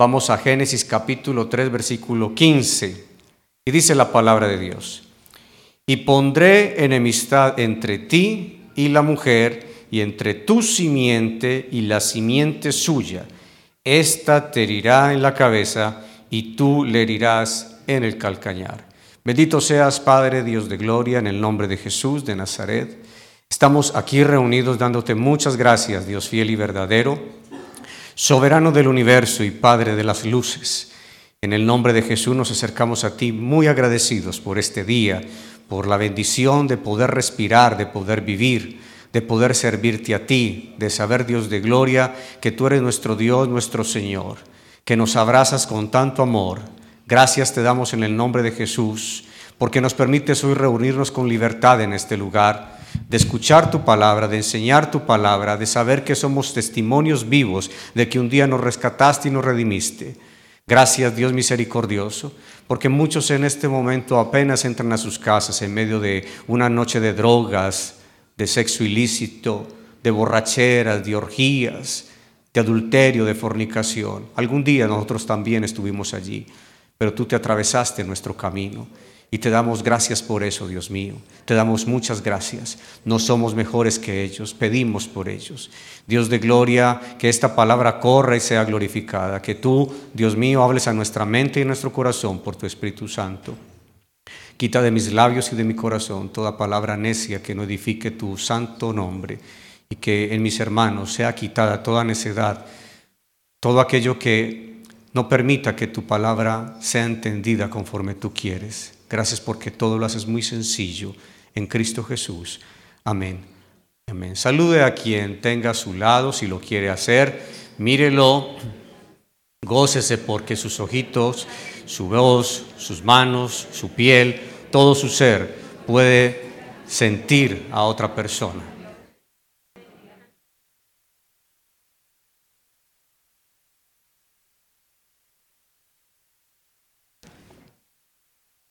Vamos a Génesis capítulo 3, versículo 15. Y dice la palabra de Dios. Y pondré enemistad entre ti y la mujer, y entre tu simiente y la simiente suya. Esta te herirá en la cabeza, y tú le herirás en el calcañar. Bendito seas, Padre Dios de gloria, en el nombre de Jesús de Nazaret. Estamos aquí reunidos dándote muchas gracias, Dios fiel y verdadero, soberano del universo y Padre de las luces. En el nombre de Jesús nos acercamos a ti muy agradecidos por este día, por la bendición de poder respirar, de poder vivir, de poder servirte a ti, de saber, Dios de gloria, que tú eres nuestro Dios, nuestro Señor, que nos abrazas con tanto amor. Gracias te damos en el nombre de Jesús, porque nos permites hoy reunirnos con libertad en este lugar de escuchar tu palabra, de enseñar tu palabra, de saber que somos testimonios vivos de que un día nos rescataste y nos redimiste. Gracias Dios misericordioso, porque muchos en este momento apenas entran a sus casas en medio de una noche de drogas, de sexo ilícito, de borracheras, de orgías, de adulterio, de fornicación. Algún día nosotros también estuvimos allí, pero tú te atravesaste nuestro camino y te damos gracias por eso, Dios mío. Te damos muchas gracias. No somos mejores que ellos, pedimos por ellos. Dios de gloria, que esta palabra corra y sea glorificada. Que tú, Dios mío, hables a nuestra mente y a nuestro corazón por tu Espíritu Santo. Quita de mis labios y de mi corazón toda palabra necia que no edifique tu santo nombre y que en mis hermanos sea quitada toda necedad, todo aquello que no permita que tu palabra sea entendida conforme tú quieres. Gracias porque todo lo haces muy sencillo en Cristo Jesús. Amén. Amén. Salude a quien tenga a su lado si lo quiere hacer. Mírelo. Gócese porque sus ojitos, su voz, sus manos, su piel, todo su ser puede sentir a otra persona.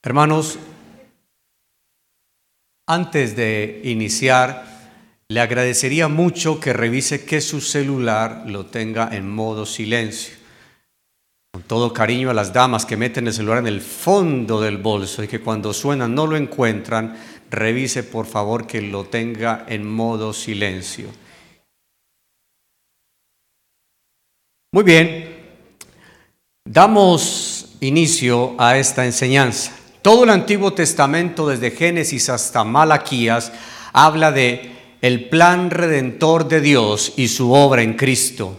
Hermanos, antes de iniciar, le agradecería mucho que revise que su celular lo tenga en modo silencio. Con todo cariño a las damas que meten el celular en el fondo del bolso y que cuando suenan no lo encuentran, revise por favor que lo tenga en modo silencio. Muy bien, damos inicio a esta enseñanza. Todo el Antiguo Testamento, desde Génesis hasta Malaquías, habla de el plan redentor de Dios y su obra en Cristo.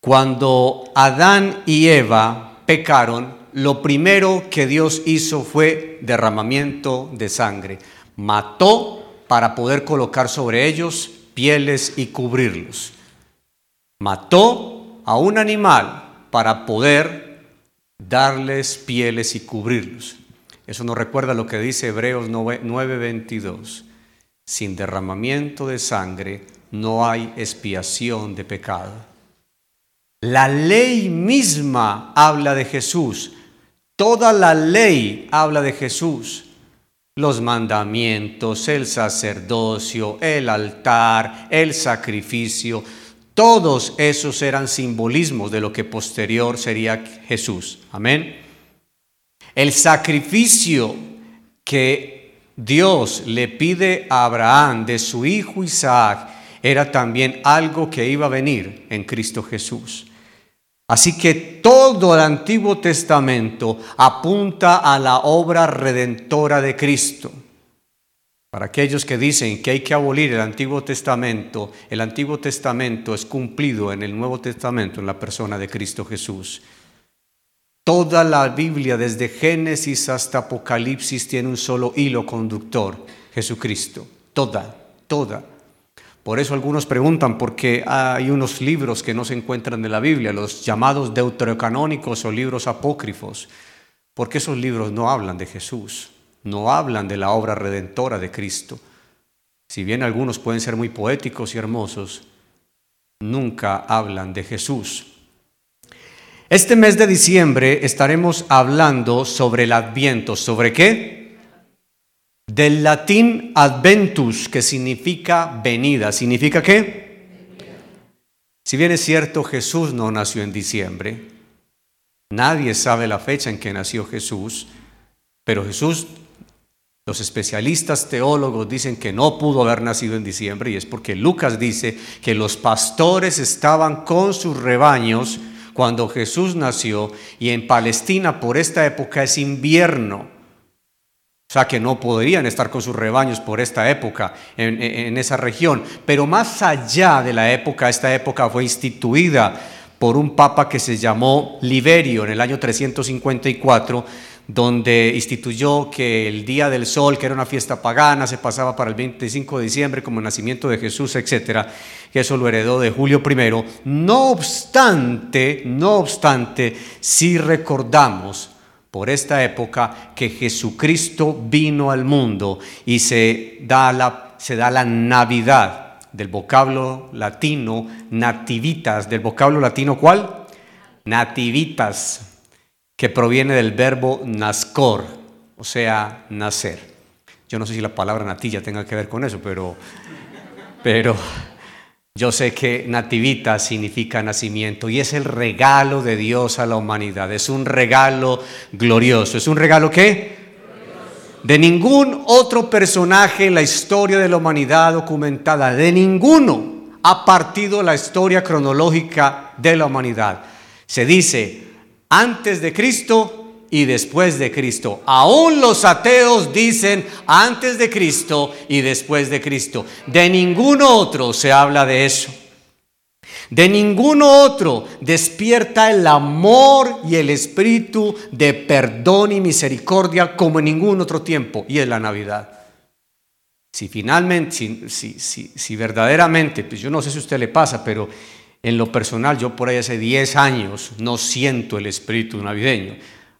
Cuando Adán y Eva pecaron, lo primero que Dios hizo fue derramamiento de sangre. Mató para poder colocar sobre ellos pieles y cubrirlos. Mató a un animal para poder darles pieles y cubrirlos. Eso nos recuerda lo que dice Hebreos 9:22. Sin derramamiento de sangre no hay expiación de pecado. La ley misma habla de Jesús. Toda la ley habla de Jesús. Los mandamientos, el sacerdocio, el altar, el sacrificio, todos esos eran simbolismos de lo que posterior sería Jesús. Amén. El sacrificio que Dios le pide a Abraham de su hijo Isaac era también algo que iba a venir en Cristo Jesús. Así que todo el Antiguo Testamento apunta a la obra redentora de Cristo. Para aquellos que dicen que hay que abolir el Antiguo Testamento, el Antiguo Testamento es cumplido en el Nuevo Testamento en la persona de Cristo Jesús. Toda la Biblia, desde Génesis hasta Apocalipsis, tiene un solo hilo conductor, Jesucristo. Toda, toda. Por eso algunos preguntan por qué hay unos libros que no se encuentran en la Biblia, los llamados deuterocanónicos o libros apócrifos, porque esos libros no hablan de Jesús, no hablan de la obra redentora de Cristo. Si bien algunos pueden ser muy poéticos y hermosos, nunca hablan de Jesús. Este mes de diciembre estaremos hablando sobre el adviento. ¿Sobre qué? Del latín adventus, que significa venida. ¿Significa qué? Si bien es cierto, Jesús no nació en diciembre, Nadie sabe la fecha en que nació Jesús, pero Jesús, los especialistas teólogos dicen que no pudo haber nacido en diciembre y es porque Lucas dice que los pastores estaban con sus rebaños cuando Jesús nació y en Palestina por esta época es invierno. O sea que no podrían estar con sus rebaños por esta época en, esa región. Pero más allá de la época, esta época fue instituida por un papa que se llamó Liberio en el año 354 donde instituyó que el Día del Sol, que era una fiesta pagana, se pasaba para el 25 de diciembre como el nacimiento de Jesús, etcétera, que eso lo heredó de Julio I. No obstante, no obstante, si recordamos por esta época que Jesucristo vino al mundo y se da la, se da la Navidad del vocablo latino nativitas, del vocablo latino ¿cuál? Nativitas, que proviene del verbo nascor, o sea, nacer. Yo no sé si la palabra natilla tenga que ver con eso, pero, pero yo sé que nativita significa nacimiento y es el regalo de Dios a la humanidad. Es un regalo glorioso. ¿Es un regalo qué? De ningún otro personaje en la historia de la humanidad documentada, de ninguno ha partido la historia cronológica de la humanidad. Se dice, antes de Cristo y después de Cristo. Aún los ateos dicen antes de Cristo y después de Cristo. De ningún otro se habla de eso. De ningún otro despierta el amor y el espíritu de perdón y misericordia como en ningún otro tiempo, y es la Navidad. Si finalmente, si, si, si, si verdaderamente, pues yo no sé si a usted le pasa, pero en lo personal, yo por ahí hace 10 años no siento el espíritu navideño.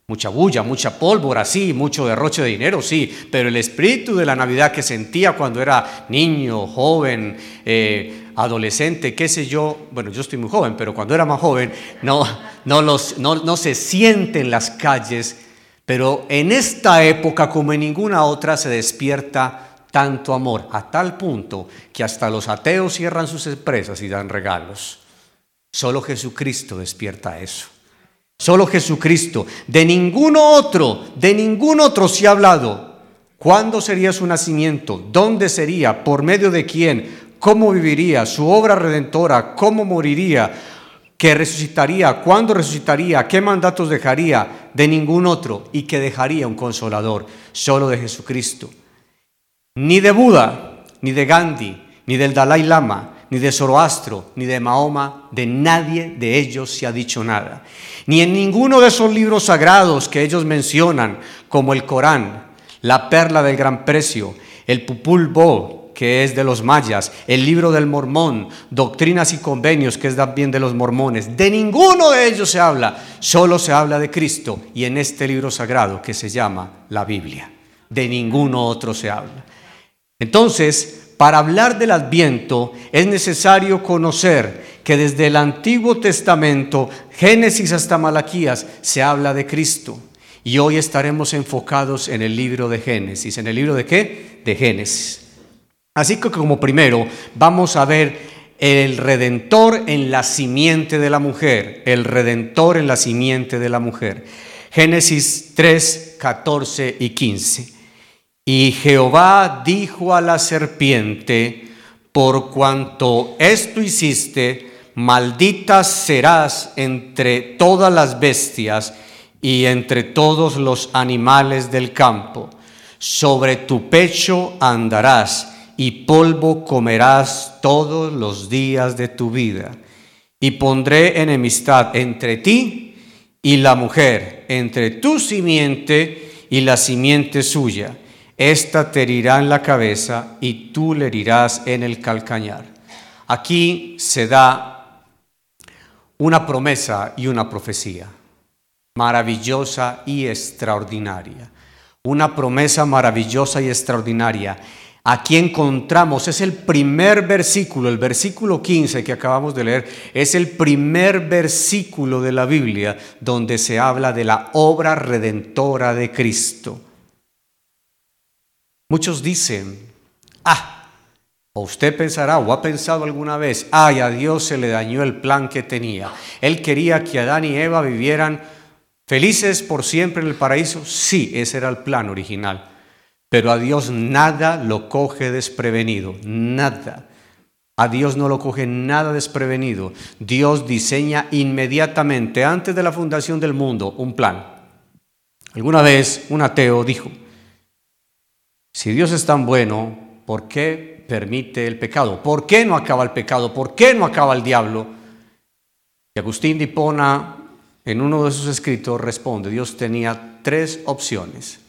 Mucha bulla, mucha pólvora, sí, mucho derroche de dinero, sí, pero el espíritu de la Navidad que sentía cuando era niño, joven, eh, adolescente, qué sé yo, bueno, yo estoy muy joven, pero cuando era más joven, no, no, los, no, no se siente en las calles, pero en esta época como en ninguna otra se despierta tanto amor, a tal punto que hasta los ateos cierran sus empresas y dan regalos. Solo Jesucristo despierta eso. Solo Jesucristo. De ningún otro, de ningún otro se ha hablado. ¿Cuándo sería su nacimiento? ¿Dónde sería? ¿Por medio de quién? ¿Cómo viviría? ¿Su obra redentora? ¿Cómo moriría? ¿Qué resucitaría? ¿Cuándo resucitaría? ¿Qué mandatos dejaría? De ningún otro. Y que dejaría un consolador. Solo de Jesucristo. Ni de Buda, ni de Gandhi, ni del Dalai Lama, ni de Zoroastro, ni de Mahoma, de nadie de ellos se ha dicho nada. Ni en ninguno de esos libros sagrados que ellos mencionan, como el Corán, la perla del gran precio, el Pupul Bo, que es de los mayas, el libro del mormón, doctrinas y convenios, que es también de los mormones. De ninguno de ellos se habla, solo se habla de Cristo y en este libro sagrado que se llama la Biblia. De ninguno otro se habla. Entonces, para hablar del adviento es necesario conocer que desde el Antiguo Testamento, Génesis hasta Malaquías, se habla de Cristo. Y hoy estaremos enfocados en el libro de Génesis. ¿En el libro de qué? De Génesis. Así que como primero vamos a ver el redentor en la simiente de la mujer, el redentor en la simiente de la mujer. Génesis 3, 14 y 15. Y Jehová dijo a la serpiente, por cuanto esto hiciste, maldita serás entre todas las bestias y entre todos los animales del campo. Sobre tu pecho andarás y polvo comerás todos los días de tu vida. Y pondré enemistad entre ti y la mujer, entre tu simiente y la simiente suya esta te herirá en la cabeza y tú le herirás en el calcañar. Aquí se da una promesa y una profecía maravillosa y extraordinaria. Una promesa maravillosa y extraordinaria. Aquí encontramos, es el primer versículo, el versículo 15 que acabamos de leer, es el primer versículo de la Biblia donde se habla de la obra redentora de Cristo. Muchos dicen, ah, o usted pensará o ha pensado alguna vez, ay, a Dios se le dañó el plan que tenía. Él quería que Adán y Eva vivieran ¿Felices por siempre en el paraíso? Sí, ese era el plan original. Pero a Dios nada lo coge desprevenido, nada. A Dios no lo coge nada desprevenido. Dios diseña inmediatamente, antes de la fundación del mundo, un plan. Alguna vez un ateo dijo, si Dios es tan bueno, ¿por qué permite el pecado? ¿Por qué no acaba el pecado? ¿Por qué no acaba el diablo? Y Agustín de Hipona, en uno de sus escritos, responde, Dios tenía tres opciones.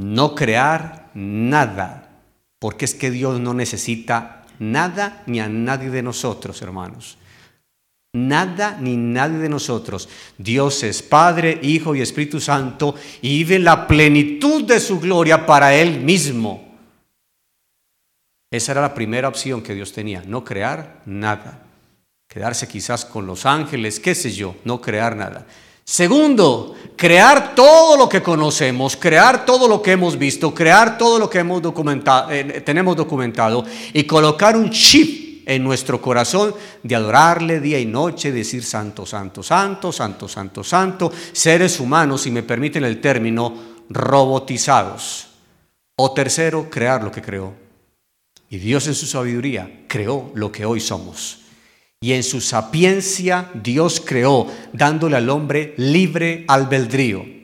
No crear nada, porque es que Dios no necesita nada ni a nadie de nosotros, hermanos. Nada ni nadie de nosotros. Dios es Padre, Hijo y Espíritu Santo y vive la plenitud de su gloria para Él mismo. Esa era la primera opción que Dios tenía, no crear nada. Quedarse quizás con los ángeles, qué sé yo, no crear nada. Segundo, crear todo lo que conocemos, crear todo lo que hemos visto, crear todo lo que hemos documentado, eh, tenemos documentado y colocar un chip en nuestro corazón de adorarle día y noche, decir santo, santo, santo, santo, santo, santo, seres humanos, si me permiten el término, robotizados. O tercero, crear lo que creó. Y Dios en su sabiduría creó lo que hoy somos. Y en su sapiencia Dios creó, dándole al hombre libre albedrío.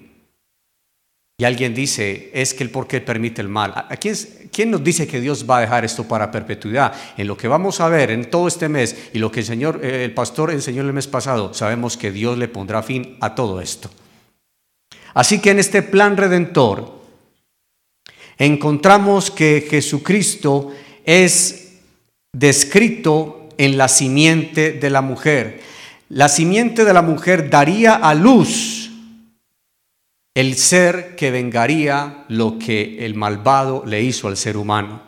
Y alguien dice, es que el por qué permite el mal. ¿A quién, quién, nos dice que Dios va a dejar esto para perpetuidad? En lo que vamos a ver en todo este mes y lo que el, Señor, eh, el pastor enseñó el mes pasado, sabemos que Dios le pondrá fin a todo esto. Así que en este plan redentor encontramos que Jesucristo es descrito en la simiente de la mujer. La simiente de la mujer daría a luz el ser que vengaría lo que el malvado le hizo al ser humano.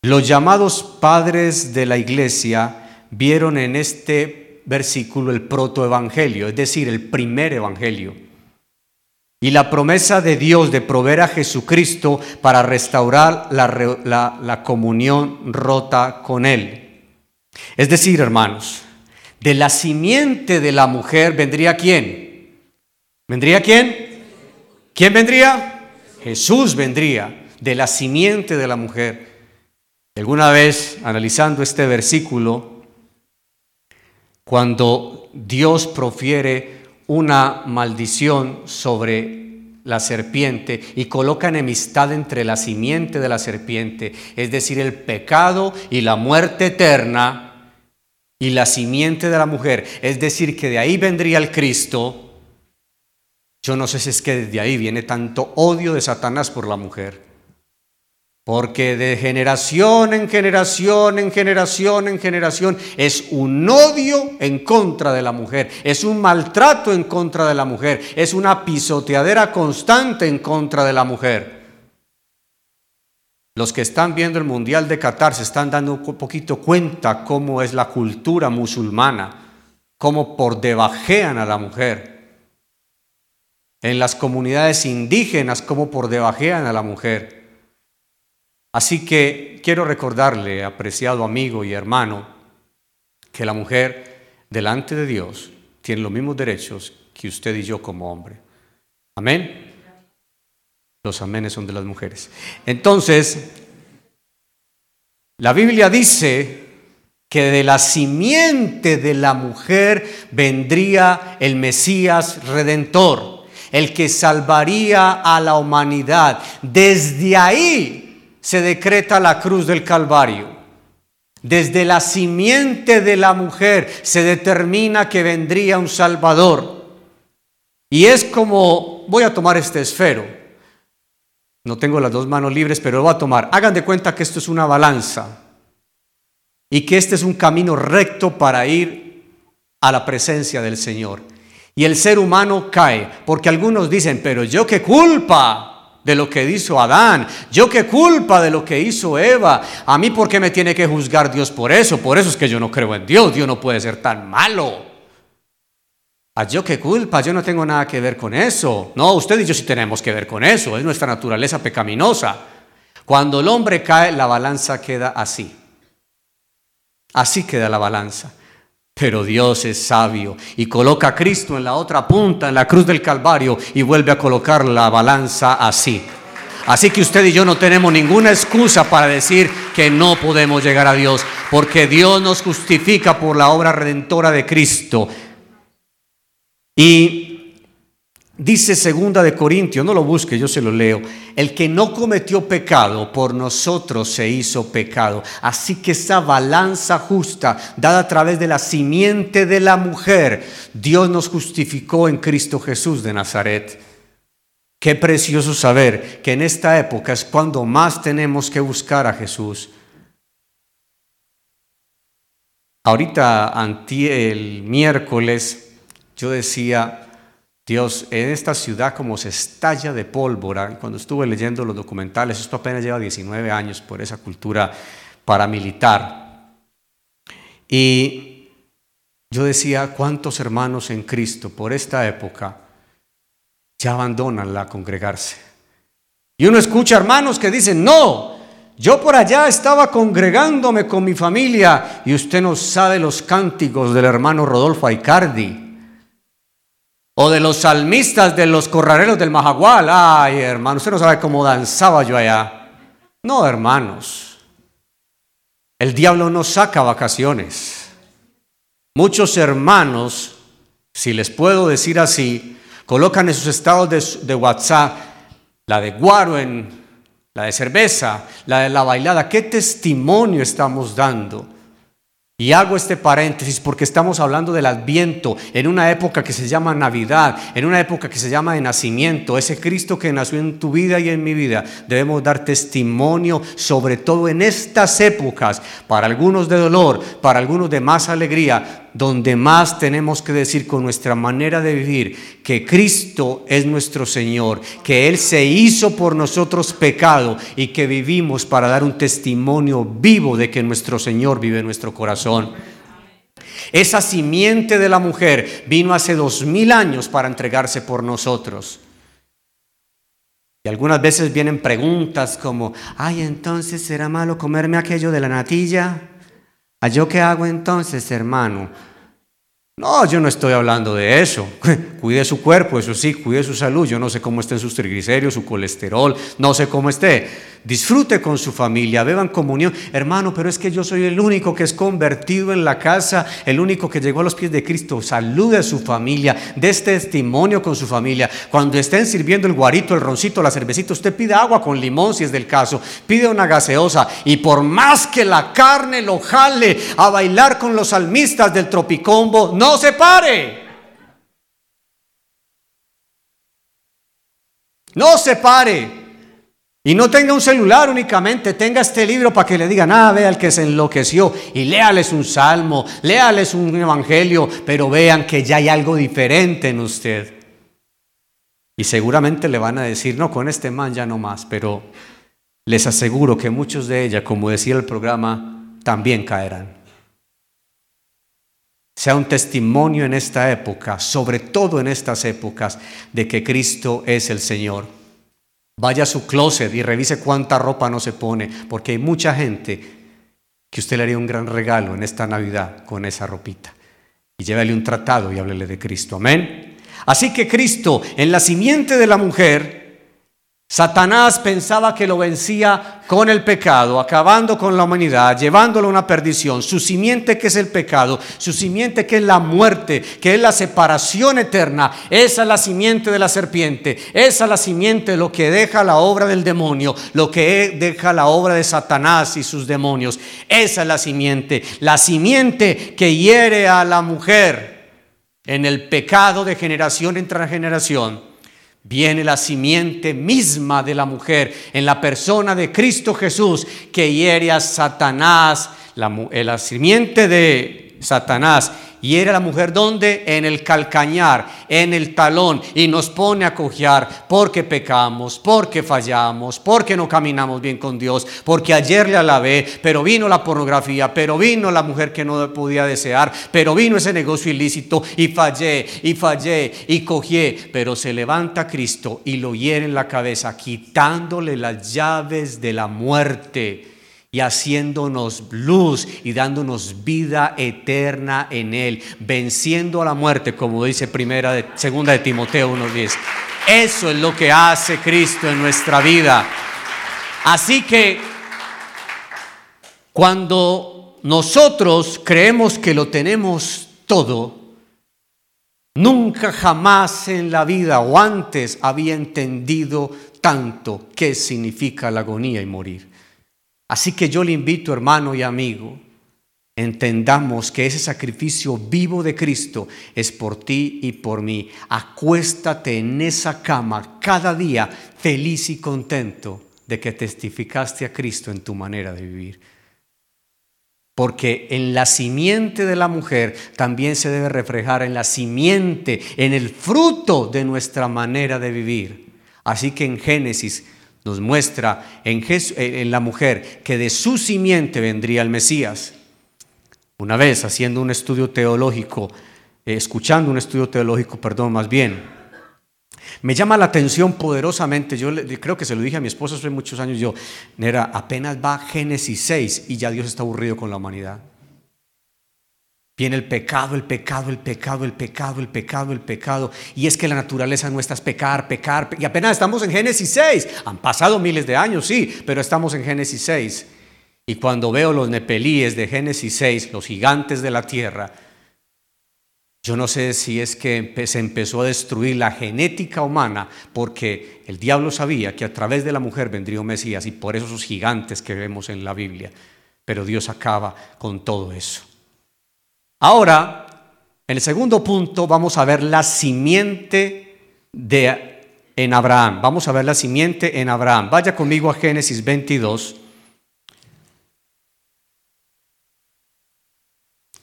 Los llamados padres de la iglesia vieron en este versículo el protoevangelio, es decir, el primer evangelio. Y la promesa de Dios de proveer a Jesucristo para restaurar la, la comunión rota con Él. Es decir, hermanos, de la simiente de la mujer vendría quién? ¿Vendría quién? ¿Quién vendría? Jesús vendría de la simiente de la mujer. Alguna vez, analizando este versículo, cuando Dios profiere una maldición sobre la serpiente y coloca enemistad entre la simiente de la serpiente, es decir, el pecado y la muerte eterna, y la simiente de la mujer, es decir, que de ahí vendría el Cristo, yo no sé si es que desde ahí viene tanto odio de Satanás por la mujer. Porque de generación en generación, en generación, en generación, es un odio en contra de la mujer, es un maltrato en contra de la mujer, es una pisoteadera constante en contra de la mujer. Los que están viendo el Mundial de Qatar se están dando un poquito cuenta cómo es la cultura musulmana, cómo por debajean a la mujer. En las comunidades indígenas, cómo por debajean a la mujer. Así que quiero recordarle, apreciado amigo y hermano, que la mujer delante de Dios tiene los mismos derechos que usted y yo como hombre. Amén. Los amenes son de las mujeres. Entonces, la Biblia dice que de la simiente de la mujer vendría el Mesías redentor, el que salvaría a la humanidad. Desde ahí se decreta la cruz del Calvario. Desde la simiente de la mujer se determina que vendría un Salvador. Y es como, voy a tomar este esfero, no tengo las dos manos libres, pero lo voy a tomar. Hagan de cuenta que esto es una balanza y que este es un camino recto para ir a la presencia del Señor. Y el ser humano cae, porque algunos dicen, pero yo qué culpa de lo que hizo Adán, yo qué culpa de lo que hizo Eva, a mí por qué me tiene que juzgar Dios por eso, por eso es que yo no creo en Dios, Dios no puede ser tan malo. ¿A yo qué culpa? Yo no tengo nada que ver con eso. No, usted y yo sí tenemos que ver con eso. Es nuestra naturaleza pecaminosa. Cuando el hombre cae, la balanza queda así. Así queda la balanza. Pero Dios es sabio y coloca a Cristo en la otra punta, en la cruz del Calvario, y vuelve a colocar la balanza así. Así que usted y yo no tenemos ninguna excusa para decir que no podemos llegar a Dios, porque Dios nos justifica por la obra redentora de Cristo. Y Dice segunda de Corintios, no lo busque, yo se lo leo. El que no cometió pecado por nosotros se hizo pecado. Así que esa balanza justa dada a través de la simiente de la mujer, Dios nos justificó en Cristo Jesús de Nazaret. Qué precioso saber que en esta época es cuando más tenemos que buscar a Jesús. Ahorita, el miércoles, yo decía, Dios, en esta ciudad como se estalla de pólvora, cuando estuve leyendo los documentales, esto apenas lleva 19 años por esa cultura paramilitar. Y yo decía, ¿cuántos hermanos en Cristo por esta época ya abandonan la congregarse? Y uno escucha hermanos que dicen, no, yo por allá estaba congregándome con mi familia y usted no sabe los cánticos del hermano Rodolfo Aicardi o de los salmistas de los corraleros del Majagual. Ay, hermano, usted no sabe cómo danzaba yo allá. No, hermanos. El diablo no saca vacaciones. Muchos hermanos, si les puedo decir así, colocan en sus estados de, WhatsApp la de guaro en la de cerveza, la de la bailada. ¿Qué testimonio estamos dando? Y hago este paréntesis porque estamos hablando del adviento en una época que se llama Navidad, en una época que se llama de nacimiento. Ese Cristo que nació en tu vida y en mi vida. Debemos dar testimonio, sobre todo en estas épocas, para algunos de dolor, para algunos de más alegría, donde más tenemos que decir con nuestra manera de vivir que Cristo es nuestro Señor, que Él se hizo por nosotros pecado y que vivimos para dar un testimonio vivo de que nuestro Señor vive en nuestro corazón. Esa simiente de la mujer vino hace dos mil años para entregarse por nosotros. Y algunas veces vienen preguntas como, ay, entonces será malo comerme aquello de la natilla. ¿A yo qué hago entonces, hermano? No, yo no estoy hablando de eso. Cuide su cuerpo, eso sí, cuide su salud. Yo no sé cómo estén sus triglicéridos, su colesterol, no sé cómo esté. Disfrute con su familia, beban comunión. Hermano, pero es que yo soy el único que es convertido en la casa, el único que llegó a los pies de Cristo. Salude a su familia, dé este testimonio con su familia. Cuando estén sirviendo el guarito, el roncito, la cervecita, usted pide agua con limón si es del caso. Pide una gaseosa. Y por más que la carne lo jale a bailar con los salmistas del tropicombo, no se pare. No se pare. Y no tenga un celular únicamente, tenga este libro para que le digan, ah, vea el que se enloqueció y léales un salmo, léales un evangelio, pero vean que ya hay algo diferente en usted. Y seguramente le van a decir, no, con este man ya no más, pero les aseguro que muchos de ellas, como decía el programa, también caerán. Sea un testimonio en esta época, sobre todo en estas épocas, de que Cristo es el Señor. Vaya a su closet y revise cuánta ropa no se pone, porque hay mucha gente que usted le haría un gran regalo en esta Navidad con esa ropita. Y llévele un tratado y háblele de Cristo. Amén. Así que Cristo, en la simiente de la mujer, Satanás pensaba que lo vencía con el pecado, acabando con la humanidad, llevándolo a una perdición. Su simiente que es el pecado, su simiente que es la muerte, que es la separación eterna, esa es la simiente de la serpiente, esa es la simiente de lo que deja la obra del demonio, lo que deja la obra de Satanás y sus demonios. Esa es la simiente, la simiente que hiere a la mujer en el pecado de generación en generación viene la simiente misma de la mujer en la persona de Cristo Jesús que hiere a Satanás, la, eh, la simiente de Satanás y era la mujer donde? En el calcañar, en el talón. Y nos pone a cojear porque pecamos, porque fallamos, porque no caminamos bien con Dios, porque ayer le alabé, pero vino la pornografía, pero vino la mujer que no podía desear, pero vino ese negocio ilícito y fallé, y fallé, y cogié. Pero se levanta Cristo y lo hiere en la cabeza, quitándole las llaves de la muerte y haciéndonos luz y dándonos vida eterna en él, venciendo a la muerte, como dice primera de, segunda de Timoteo 1:10. Eso es lo que hace Cristo en nuestra vida. Así que cuando nosotros creemos que lo tenemos todo, nunca jamás en la vida o antes había entendido tanto qué significa la agonía y morir. Así que yo le invito, hermano y amigo, entendamos que ese sacrificio vivo de Cristo es por ti y por mí. Acuéstate en esa cama cada día feliz y contento de que testificaste a Cristo en tu manera de vivir. Porque en la simiente de la mujer también se debe reflejar en la simiente, en el fruto de nuestra manera de vivir. Así que en Génesis nos muestra en, eh, en la mujer que de su simiente vendría el Mesías. Una vez haciendo un estudio teológico, eh, escuchando un estudio teológico, perdón, más bien, me llama la atención poderosamente, yo creo que se lo dije a mi esposa hace muchos años, yo, Nera, apenas va Génesis 6 y ya Dios está aburrido con la humanidad. Viene el pecado, el pecado, el pecado, el pecado, el pecado, el pecado. Y es que la naturaleza nuestra es pecar, pecar. Y apenas estamos en Génesis 6. Han pasado miles de años, sí, pero estamos en Génesis 6. Y cuando veo los nepelíes de Génesis 6, los gigantes de la tierra, yo no sé si es que se empezó a destruir la genética humana porque el diablo sabía que a través de la mujer vendría un Mesías y por eso esos gigantes que vemos en la Biblia. Pero Dios acaba con todo eso. Ahora, en el segundo punto vamos a ver la simiente de, en Abraham. Vamos a ver la simiente en Abraham. Vaya conmigo a Génesis 22.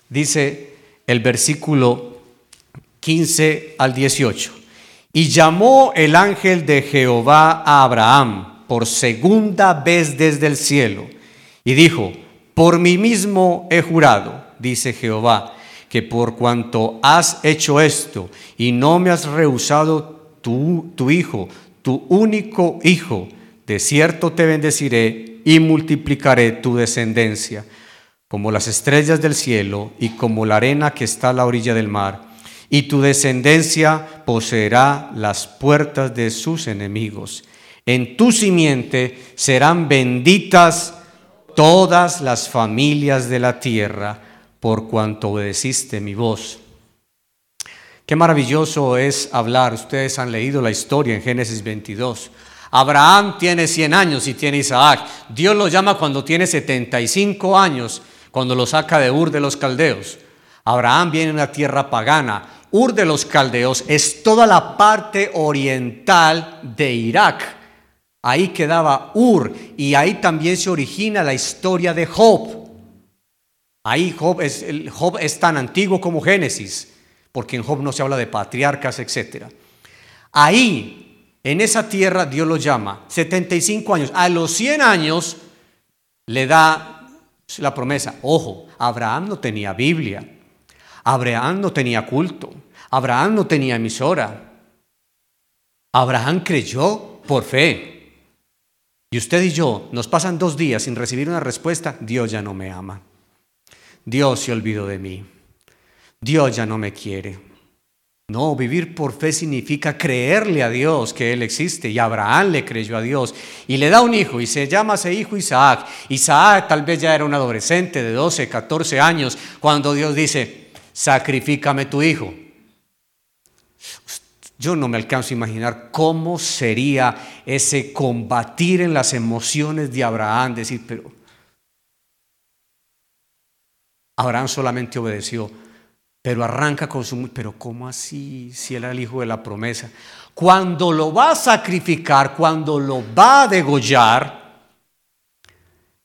Dice el versículo 15 al 18. Y llamó el ángel de Jehová a Abraham por segunda vez desde el cielo y dijo, por mí mismo he jurado dice Jehová, que por cuanto has hecho esto y no me has rehusado tu, hijo, tu único hijo, de cierto te bendeciré y multiplicaré tu descendencia, como las estrellas del cielo y como la arena que está a la orilla del mar. Y tu descendencia poseerá las puertas de sus enemigos. En tu simiente serán benditas todas las familias de la tierra por cuanto obedeciste mi voz. Qué maravilloso es hablar. Ustedes han leído la historia en Génesis 22. Abraham tiene 100 años y tiene Isaac. Dios lo llama cuando tiene 75 años, cuando lo saca de Ur de los Caldeos. Abraham viene de una tierra pagana. Ur de los Caldeos es toda la parte oriental de Irak. Ahí quedaba Ur y ahí también se origina la historia de Job. Ahí Job es, Job es tan antiguo como Génesis, porque en Job no se habla de patriarcas, etc. Ahí, en esa tierra, Dios lo llama, 75 años. A los 100 años le da la promesa. Ojo, Abraham no tenía Biblia, Abraham no tenía culto, Abraham no tenía emisora. Abraham creyó por fe. Y usted y yo nos pasan dos días sin recibir una respuesta, Dios ya no me ama. Dios se olvidó de mí. Dios ya no me quiere. No, vivir por fe significa creerle a Dios que Él existe. Y Abraham le creyó a Dios. Y le da un hijo y se llama ese hijo Isaac. Isaac tal vez ya era un adolescente de 12, 14 años cuando Dios dice, sacrifícame tu hijo. Yo no me alcanzo a imaginar cómo sería ese combatir en las emociones de Abraham, decir, pero Abraham solamente obedeció, pero arranca con su... Pero ¿cómo así si él era el hijo de la promesa? Cuando lo va a sacrificar, cuando lo va a degollar,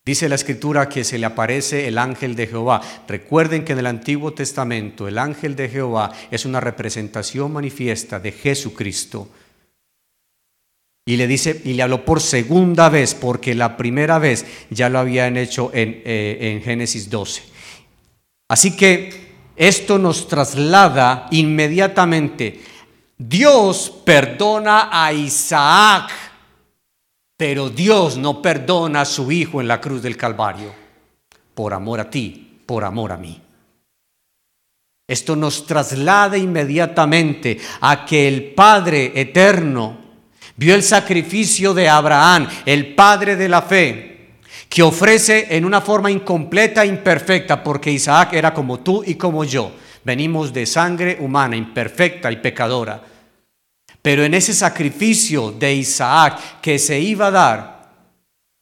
dice la escritura que se le aparece el ángel de Jehová. Recuerden que en el Antiguo Testamento el ángel de Jehová es una representación manifiesta de Jesucristo. Y le dice, y le habló por segunda vez, porque la primera vez ya lo habían hecho en, eh, en Génesis 12. Así que esto nos traslada inmediatamente. Dios perdona a Isaac Pero Dios no perdona a su Hijo en la cruz del Calvario por amor a ti, por amor a mí. Esto nos traslada inmediatamente a que el Padre eterno vio el sacrificio de Abraham, el Padre de la fe, que ofrece en una forma incompleta imperfecta, porque Isaac era como tú y como yo. Venimos de sangre humana, imperfecta y pecadora. Pero en ese sacrificio de Isaac que se iba a dar,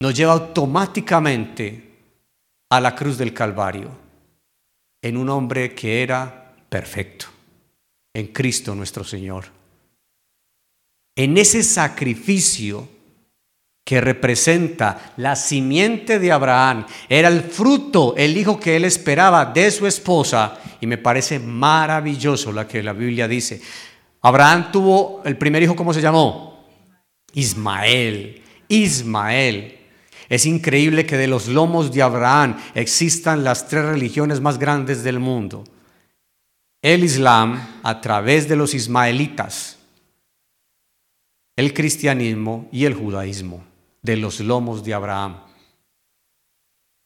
nos lleva automáticamente a la cruz del Calvario, en un hombre que era perfecto, en Cristo nuestro Señor. En ese sacrificio que representa la simiente de Abraham, era el fruto, el hijo que él esperaba de su esposa, y me parece maravilloso lo que la Biblia dice. Abraham tuvo el primer hijo, ¿cómo se llamó? Ismael. Ismael. Es increíble que de los lomos de Abraham existan las tres religiones más grandes del mundo el Islam a través de los ismaelitas, el cristianismo y el judaísmo, de los lomos de Abraham.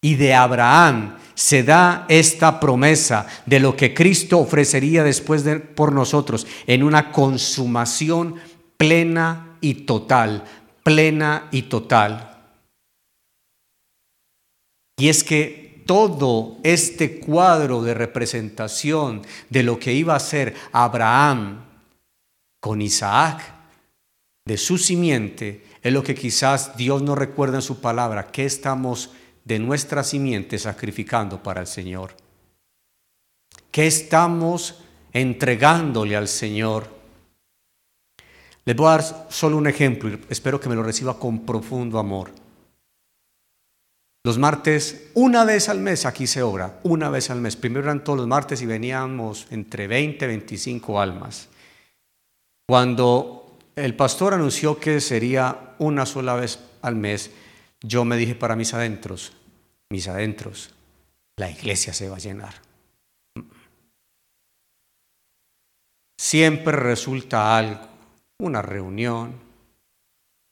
Y de Abraham se da esta promesa de lo que Cristo ofrecería después de, por nosotros en una consumación plena y total, plena y total. Y es que todo este cuadro de representación de lo que iba a ser Abraham con Isaac, de su simiente, es lo que quizás Dios no recuerda en su palabra, que estamos de nuestra simiente sacrificando para el Señor. ¿Qué estamos entregándole al Señor? Les voy a dar solo un ejemplo y espero que me lo reciba con profundo amor. Los martes, una vez al mes aquí se obra, una vez al mes. Primero eran todos los martes y veníamos entre 20 y 25 almas. Cuando el pastor anunció que sería una sola vez al mes, yo me dije para mis adentros, mis adentros, la iglesia se va a llenar. Siempre resulta algo, una reunión,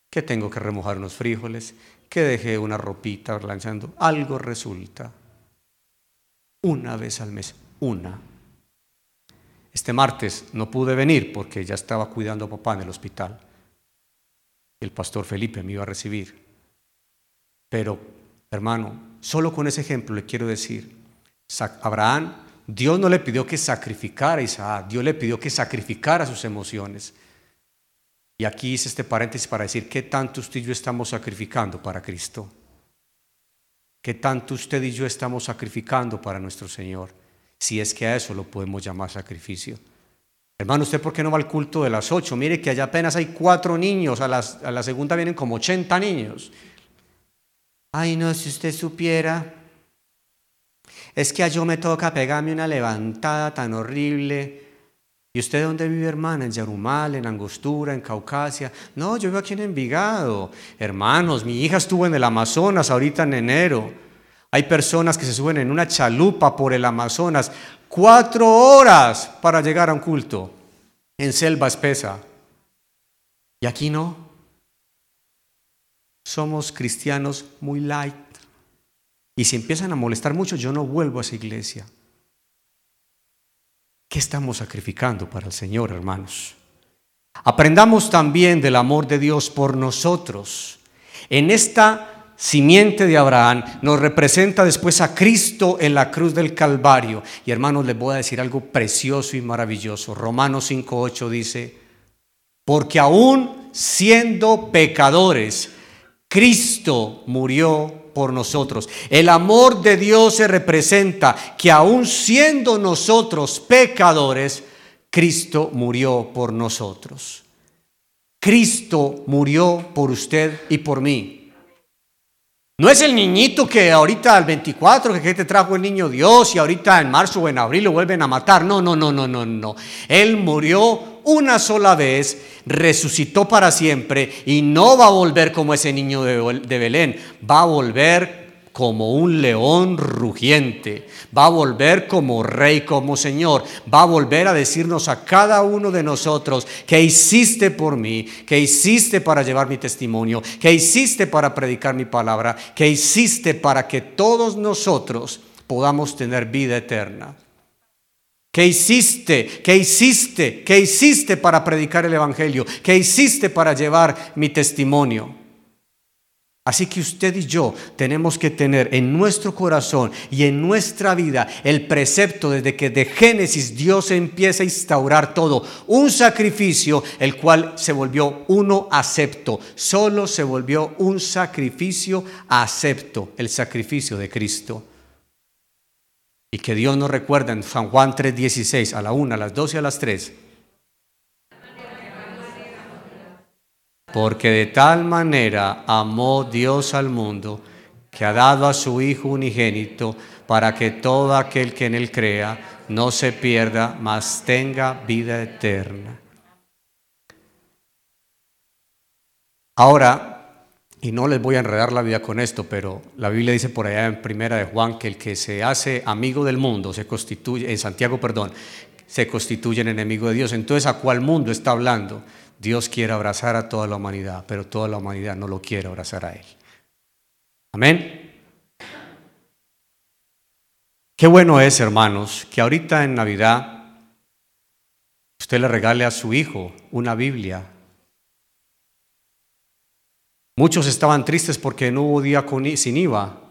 que tengo que remojar unos frijoles, que dejé una ropita lanzando. Algo resulta. Una vez al mes, una. Este martes no pude venir porque ya estaba cuidando a papá en el hospital. El pastor Felipe me iba a recibir. Pero, hermano, solo con ese ejemplo le quiero decir, Abraham, Dios no le pidió que sacrificara a Isaac, Dios le pidió que sacrificara sus emociones. Y aquí hice este paréntesis para decir qué tanto usted y yo estamos sacrificando para Cristo. ¿Qué tanto usted y yo estamos sacrificando para nuestro Señor? Si es que a eso lo podemos llamar sacrificio. Hermano, ¿usted por qué no va al culto de las ocho? Mire que allá apenas hay cuatro niños, a, a la segunda vienen como ochenta niños. Ay, no, si usted supiera, es que a yo me toca pegarme una levantada tan horrible ¿Y usted dónde vive, hermana? ¿En Yarumal, en Angostura, en Caucasia? No, yo vivo aquí en Envigado. Hermanos, mi hija estuvo en el Amazonas ahorita en enero. Hay personas que se suben en una chalupa por el Amazonas cuatro horas para llegar a un culto en selva espesa. Y aquí no. Somos cristianos muy light. Y si empiezan a molestar mucho, yo no vuelvo a esa iglesia. ¿Qué estamos sacrificando para el Señor, hermanos? Aprendamos también del amor de Dios por nosotros. En esta simiente de Abraham nos representa después a Cristo en la cruz del Calvario. Y hermanos, les voy a decir algo precioso y maravilloso. Romanos 5.8 dice, porque aún siendo pecadores, Cristo murió por nosotros. El amor de Dios se representa que aun siendo nosotros pecadores, Cristo murió por nosotros. Cristo murió por usted y por mí. No es el niñito que ahorita al 24 que te trajo el niño Dios y ahorita en marzo o en abril lo vuelven a matar. No, no, no, no, no, no. Él murió una sola vez, resucitó para siempre y no va a volver como ese niño de Belén. Va a volver como un león rugiente. Va a volver como rey, como Señor. Va a volver a decirnos a cada uno de nosotros que hiciste por mí, que hiciste para llevar mi testimonio, que hiciste para predicar mi palabra, que hiciste para que todos nosotros podamos tener vida eterna. ¿Qué hiciste? ¿Qué hiciste? ¿Qué hiciste para predicar el Evangelio? ¿Qué hiciste para llevar mi testimonio? Así que usted y yo tenemos que tener en nuestro corazón y en nuestra vida el precepto desde que de Génesis Dios empieza a instaurar todo, un sacrificio el cual se volvió uno acepto, solo se volvió un sacrificio acepto, el sacrificio de Cristo. Y que Dios nos recuerda en San Juan 3:16, a la 1, a las 12 y a las 3 Porque de tal manera amó Dios al mundo que ha dado a su Hijo unigénito para que todo aquel que en él crea no se pierda, mas tenga vida eterna. Ahora, y no les voy a enredar la vida con esto, pero la Biblia dice por allá en Primera de Juan que el que se hace amigo del mundo se constituye, en Santiago, perdón, se constituye en enemigo de Dios. Entonces, ¿a cuál mundo está hablando? Dios quiere abrazar a toda la humanidad, pero toda la humanidad no lo quiere abrazar a Él. Amén. Qué bueno es, hermanos, que ahorita en Navidad usted le regale a su hijo una Biblia. Muchos estaban tristes porque no hubo día sin IVA,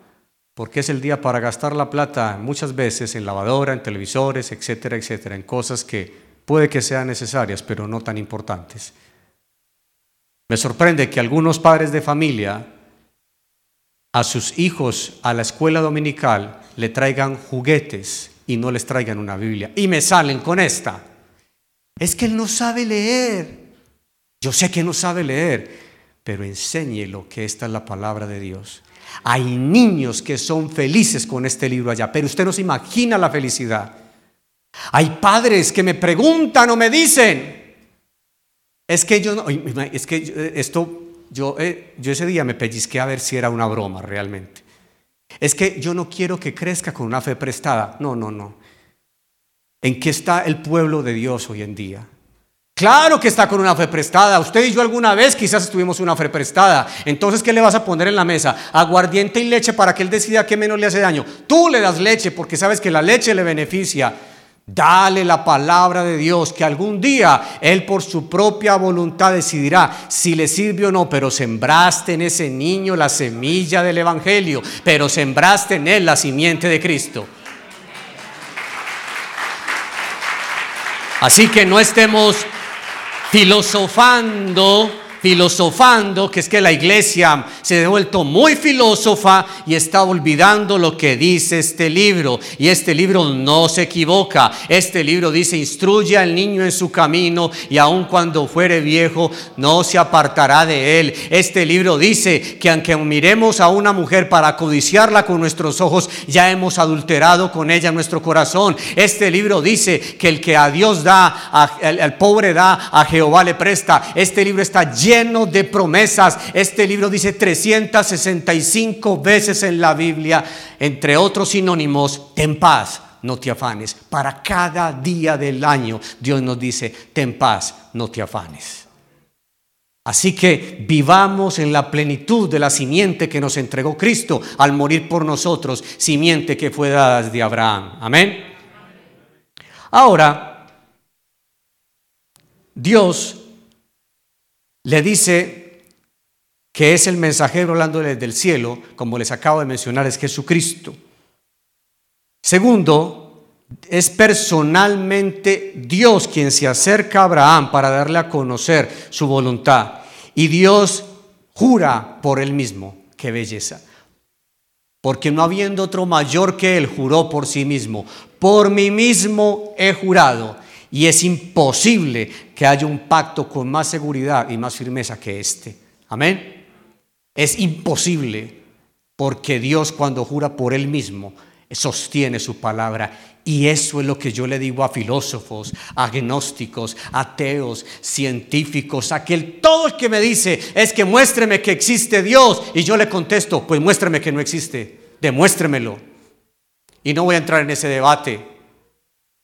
porque es el día para gastar la plata muchas veces en lavadora, en televisores, etcétera, etcétera, en cosas que puede que sean necesarias, pero no tan importantes. Me sorprende que algunos padres de familia a sus hijos a la escuela dominical le traigan juguetes y no les traigan una Biblia. Y me salen con esta. Es que él no sabe leer. Yo sé que no sabe leer, pero enséñelo que esta es la palabra de Dios. Hay niños que son felices con este libro allá, pero usted no se imagina la felicidad. Hay padres que me preguntan o me dicen, es que yo no, es que eh, esto, yo, eh, yo ese día me pellizqué a ver si era una broma realmente. Es que yo no quiero que crezca con una fe prestada. No, no, no. ¿En qué está el pueblo de Dios hoy en día? Claro que está con una fe prestada. Usted y yo alguna vez quizás estuvimos una fe prestada. Entonces, ¿qué le vas a poner en la mesa? Aguardiente y leche para que él decida qué menos le hace daño. Tú le das leche porque sabes que la leche le beneficia. Dale la palabra de Dios, que algún día Él por su propia voluntad decidirá si le sirve o no, pero sembraste en ese niño la semilla del Evangelio, pero sembraste en Él la simiente de Cristo. Así que no estemos filosofando filosofando, que es que la iglesia se ha vuelto muy filósofa y está olvidando lo que dice este libro. Y este libro no se equivoca. Este libro dice, instruye al niño en su camino y aun cuando fuere viejo no se apartará de él. Este libro dice que aunque miremos a una mujer para codiciarla con nuestros ojos, ya hemos adulterado con ella nuestro corazón. Este libro dice que el que a Dios da, al pobre da, a Jehová le presta. Este libro está lleno lleno de promesas. Este libro dice 365 veces en la Biblia, entre otros sinónimos, ten paz, no te afanes. Para cada día del año Dios nos dice, ten paz, no te afanes. Así que vivamos en la plenitud de la simiente que nos entregó Cristo al morir por nosotros, simiente que fue dada de Abraham. Amén. Ahora, Dios le dice que es el mensajero hablando desde el cielo, como les acabo de mencionar, es Jesucristo. Segundo, es personalmente Dios quien se acerca a Abraham para darle a conocer su voluntad. Y Dios jura por él mismo. Qué belleza. Porque no habiendo otro mayor que él, juró por sí mismo. Por mí mismo he jurado y es imposible que haya un pacto con más seguridad y más firmeza que este. Amén. Es imposible porque Dios cuando jura por Él mismo sostiene su palabra. Y eso es lo que yo le digo a filósofos, agnósticos, ateos, científicos, aquel todo el que me dice es que muéstreme que existe Dios. Y yo le contesto, pues muéstreme que no existe. demuéstremelo. Y no voy a entrar en ese debate.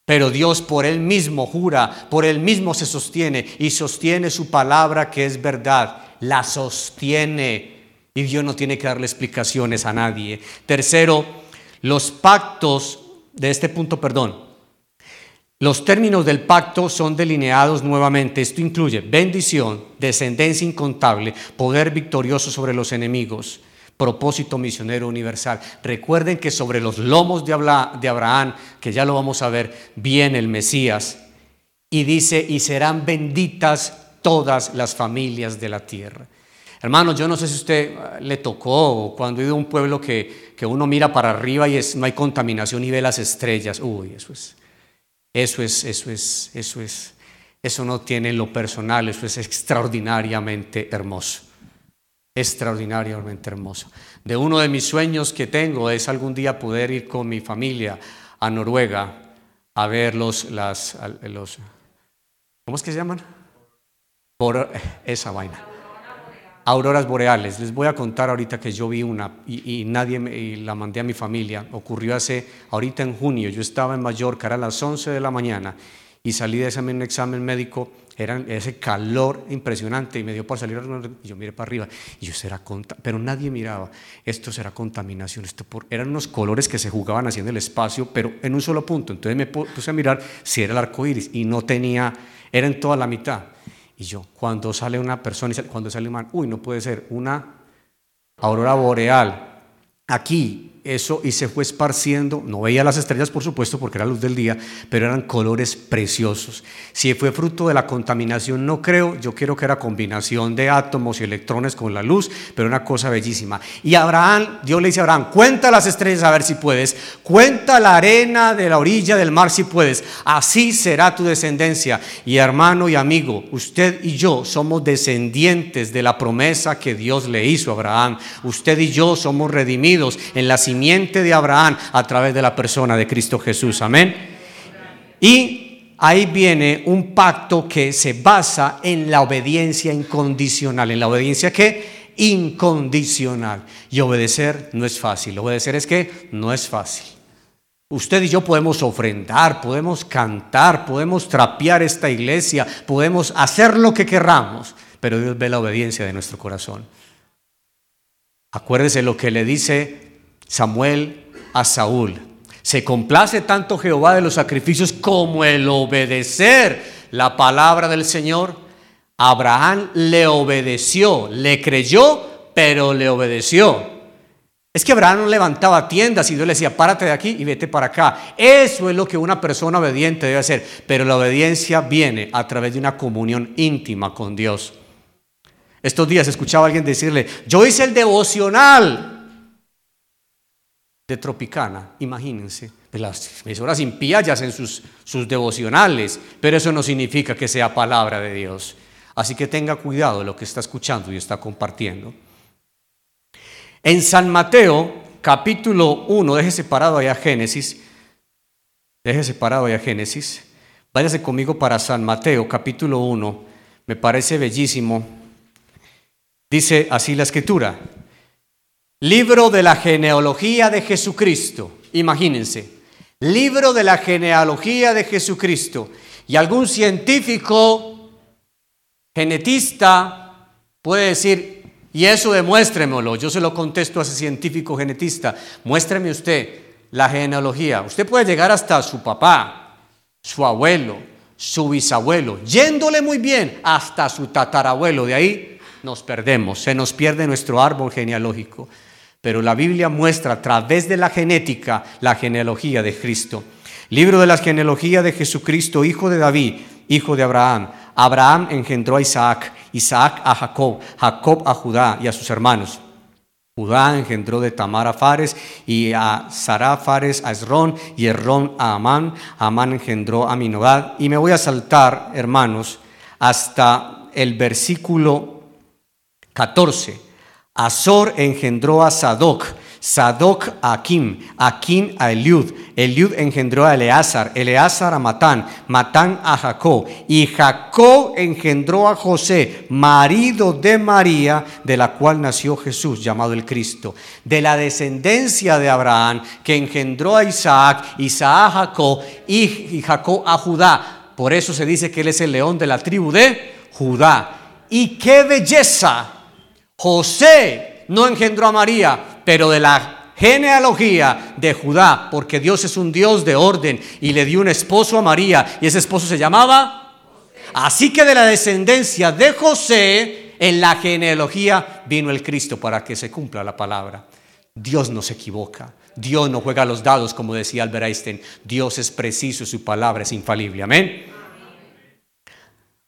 Pero Dios por Él mismo jura, por Él mismo se sostiene y sostiene su palabra que es verdad. La sostiene. Y Dios no tiene que darle explicaciones a nadie. Tercero, los pactos de este punto, perdón, los términos del pacto son delineados nuevamente. Esto incluye bendición, descendencia incontable, poder victorioso sobre los enemigos, propósito misionero universal. Recuerden que sobre los lomos de Abraham, que ya lo vamos a ver, viene el Mesías. Y dice, y serán benditas todas las familias de la tierra. Hermanos, yo no sé si usted eh, le tocó cuando ido a un pueblo que, que uno mira para arriba y no hay contaminación y ve las estrellas. Uy, eso es eso es, eso es, eso es, eso no tiene lo personal, eso es extraordinariamente hermoso. Extraordinariamente hermoso. De uno de mis sueños que tengo es algún día poder ir con mi familia a Noruega a ver los, las, los ¿cómo es que se llaman? Por esa vaina auroras boreales. Les voy a contar ahorita que yo vi una y, nadie me, la mandé a mi familia. Ocurrió hace, ahorita en junio, yo estaba en Mallorca, era las 11 de la mañana y salí de ese examen médico, era ese calor impresionante y me dio por salir, y yo miré para arriba y yo será pero nadie miraba, esto será contaminación, esto por, eran unos colores que se jugaban así en el espacio, pero en un solo punto. Entonces me puse a mirar si era el arco iris y no tenía, era en toda la mitad. Y yo, cuando sale una persona, cuando sale un man, uy, no puede ser una aurora boreal. Aquí eso y se fue esparciendo. No veía las estrellas, por supuesto, porque era luz del día, pero eran colores preciosos. Si fue fruto de la contaminación, no creo. Yo quiero que era combinación de átomos y electrones con la luz, pero una cosa bellísima. Y Abraham, Dios le dice a Abraham, cuenta las estrellas a ver si puedes, cuenta la arena de la orilla del mar si puedes. Así será tu descendencia. Y hermano y amigo, usted y yo somos descendientes de la promesa que Dios le hizo a Abraham. Usted y yo somos redimidos en la de Abraham a través de la persona de Cristo Jesús. Amén. Y ahí viene un pacto que se basa en la obediencia incondicional. ¿En la obediencia que Incondicional. Y obedecer no es fácil. Obedecer es que no es fácil. Usted y yo podemos ofrendar, podemos cantar, podemos trapear esta iglesia, podemos hacer lo que querramos, pero Dios ve la obediencia de nuestro corazón. Acuérdese lo que le dice Samuel a Saúl. Se complace tanto Jehová de los sacrificios como el obedecer la palabra del Señor. Abraham le obedeció, le creyó, pero le obedeció. Es que Abraham no levantaba tiendas y Dios le decía, párate de aquí y vete para acá. Eso es lo que una persona obediente debe hacer. Pero la obediencia viene a través de una comunión íntima con Dios. Estos días escuchaba a alguien decirle, yo hice el devocional de Tropicana, imagínense, las emisoras impías hacen sus, sus devocionales, pero eso no significa que sea palabra de Dios. Así que tenga cuidado de lo que está escuchando y está compartiendo. En San Mateo, capítulo 1, deje separado allá Génesis, deje separado allá Génesis, váyase conmigo para San Mateo, capítulo 1, me parece bellísimo. Dice así la escritura, Libro de la genealogía de Jesucristo. Imagínense. Libro de la genealogía de Jesucristo. Y algún científico, genetista, puede decir, y eso demuéstremelo. Yo se lo contesto a ese científico genetista. Muéstreme usted la genealogía. Usted puede llegar hasta su papá, su abuelo, su bisabuelo, yéndole muy bien hasta su tatarabuelo. De ahí nos perdemos, se nos pierde nuestro árbol genealógico pero la Biblia muestra a través de la genética la genealogía de Cristo. Libro de la genealogía de Jesucristo, hijo de David, hijo de Abraham. Abraham engendró a Isaac, Isaac a Jacob, Jacob a Judá y a sus hermanos. Judá engendró de Tamar a Fares y a Sará Fares a Esrón y Esrón a Amán. Amán engendró a Minodad. Y me voy a saltar, hermanos, hasta el versículo 14. Azor engendró a Sadoc, Sadoc a Akim, Akim a Eliud, Eliud engendró a Eleazar, Eleazar a Matán, Matán a Jacob, y Jacob engendró a José, marido de María, de la cual nació Jesús, llamado el Cristo. De la descendencia de Abraham, que engendró a Isaac, Isaac a Jacob, y Jacob a Judá. Por eso se dice que él es el león de la tribu de Judá. Y qué belleza. José no engendró a María, pero de la genealogía de Judá, porque Dios es un Dios de orden y le dio un esposo a María y ese esposo se llamaba. Así que de la descendencia de José, en la genealogía vino el Cristo para que se cumpla la palabra. Dios no se equivoca. Dios no juega los dados, como decía Albert Einstein. Dios es preciso, su palabra es infalible. Amén.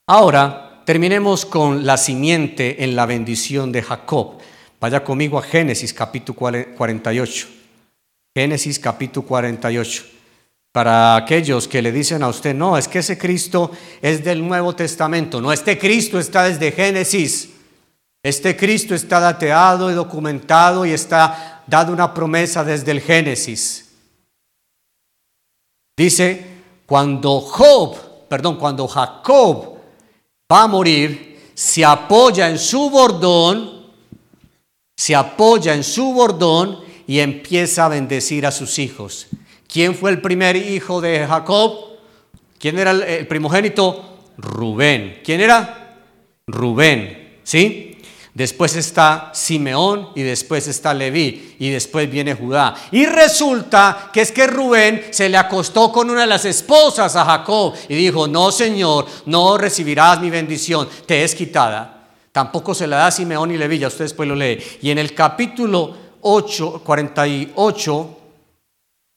Ahora, Terminemos con la simiente en la bendición de Jacob. Vaya conmigo a Génesis capítulo 48. Génesis capítulo 48. Para aquellos que le dicen a usted, no, es que ese Cristo es del Nuevo Testamento. No, este Cristo está desde Génesis. Este Cristo está dateado y documentado y está dado una promesa desde el Génesis. Dice, cuando Job, perdón, cuando Jacob va a morir, se apoya en su bordón, se apoya en su bordón y empieza a bendecir a sus hijos. ¿Quién fue el primer hijo de Jacob? ¿Quién era el, primogénito? Rubén. ¿Quién era? Rubén. ¿Sí? Después está Simeón y después está Leví y después viene Judá. Y resulta que es que Rubén se le acostó con una de las esposas a Jacob y dijo, no Señor, no recibirás mi bendición, te es quitada. Tampoco se la da Simeón y Leví, ya usted después lo lee. Y en el capítulo 8, 48,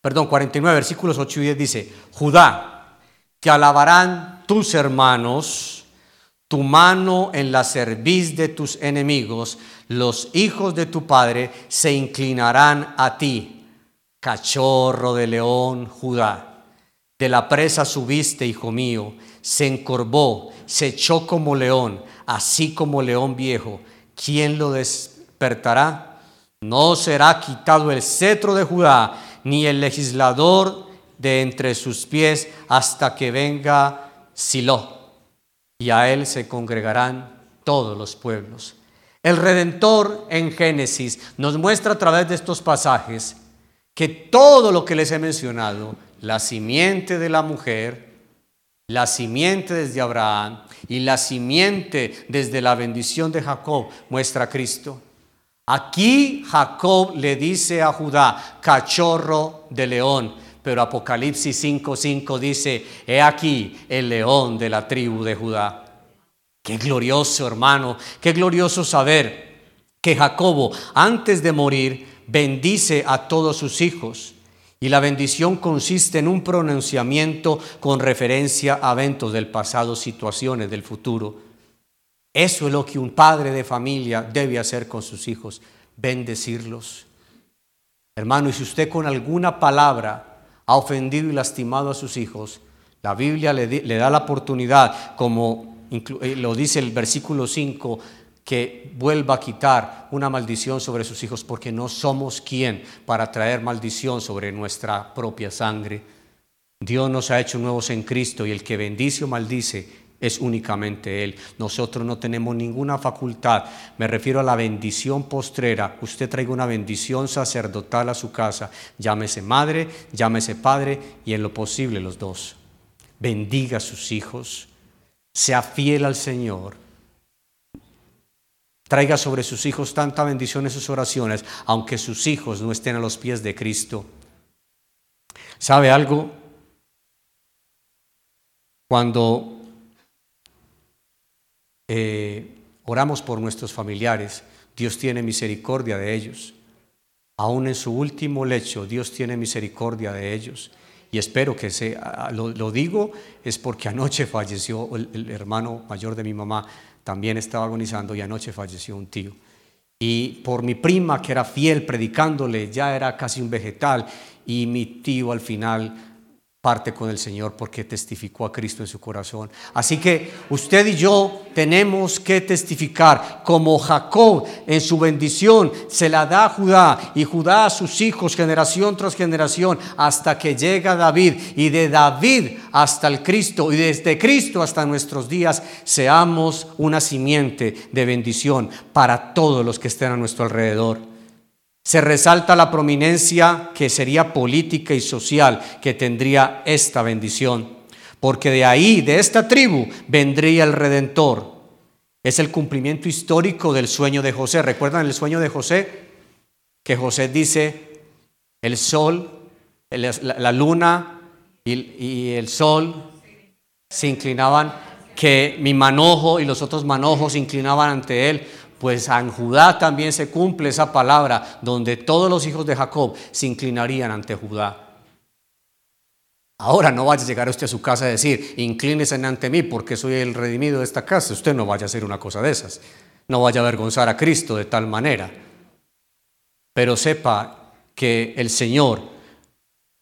perdón, 49, versículos 8 y 10 dice, Judá, te alabarán tus hermanos tu mano en la cerviz de tus enemigos, los hijos de tu padre se inclinarán a ti. Cachorro de león, Judá. De la presa subiste, hijo mío, se encorvó, se echó como león, así como león viejo. ¿Quién lo despertará? No será quitado el cetro de Judá, ni el legislador de entre sus pies, hasta que venga Silo y a él se congregarán todos los pueblos. El Redentor en Génesis nos muestra a través de estos pasajes que todo lo que les he mencionado, la simiente de la mujer, la simiente desde Abraham y la simiente desde la bendición de Jacob, muestra a Cristo. Aquí Jacob le dice a Judá, cachorro de león, pero Apocalipsis 5:5 dice, he aquí el león de la tribu de Judá. Qué glorioso hermano, qué glorioso saber que Jacobo antes de morir bendice a todos sus hijos. Y la bendición consiste en un pronunciamiento con referencia a eventos del pasado, situaciones del futuro. Eso es lo que un padre de familia debe hacer con sus hijos, bendecirlos. Hermano, y si usted con alguna palabra ha ofendido y lastimado a sus hijos, la Biblia le, da la oportunidad, como eh, lo dice el versículo 5, que vuelva a quitar una maldición sobre sus hijos, porque no somos quien para traer maldición sobre nuestra propia sangre. Dios nos ha hecho nuevos en Cristo y el que bendice o maldice es únicamente Él. Nosotros no tenemos ninguna facultad. Me refiero a la bendición postrera. Usted traiga una bendición sacerdotal a su casa. Llámese madre, llámese padre y en lo posible los dos. Bendiga a sus hijos. Sea fiel al Señor. Traiga sobre sus hijos tanta bendición en sus oraciones, aunque sus hijos no estén a los pies de Cristo. ¿Sabe algo? Cuando eh, oramos por nuestros familiares, Dios tiene misericordia de ellos. Aún en su último lecho, Dios tiene misericordia de ellos. Y espero que sea, lo, digo es porque anoche falleció el, hermano mayor de mi mamá, también estaba agonizando y anoche falleció un tío. Y por mi prima que era fiel predicándole, ya era casi un vegetal y mi tío al final parte con el Señor porque testificó a Cristo en su corazón. Así que usted y yo tenemos que testificar como Jacob en su bendición se la da a Judá y Judá a sus hijos generación tras generación hasta que llega David y de David hasta el Cristo y desde Cristo hasta nuestros días seamos una simiente de bendición para todos los que estén a nuestro alrededor. Se resalta la prominencia que sería política y social que tendría esta bendición, porque de ahí, de esta tribu, vendría el Redentor. Es el cumplimiento histórico del sueño de José. ¿Recuerdan el sueño de José? Que José dice, el sol, la luna y el sol se inclinaban, que mi manojo y los otros manojos se inclinaban ante él pues en Judá también se cumple esa palabra, donde todos los hijos de Jacob se inclinarían ante Judá. Ahora no vaya a llegar usted a su casa a decir, inclínese ante mí porque soy el redimido de esta casa. Usted no vaya a hacer una cosa de esas. No vaya a avergonzar a Cristo de tal manera. Pero sepa que el Señor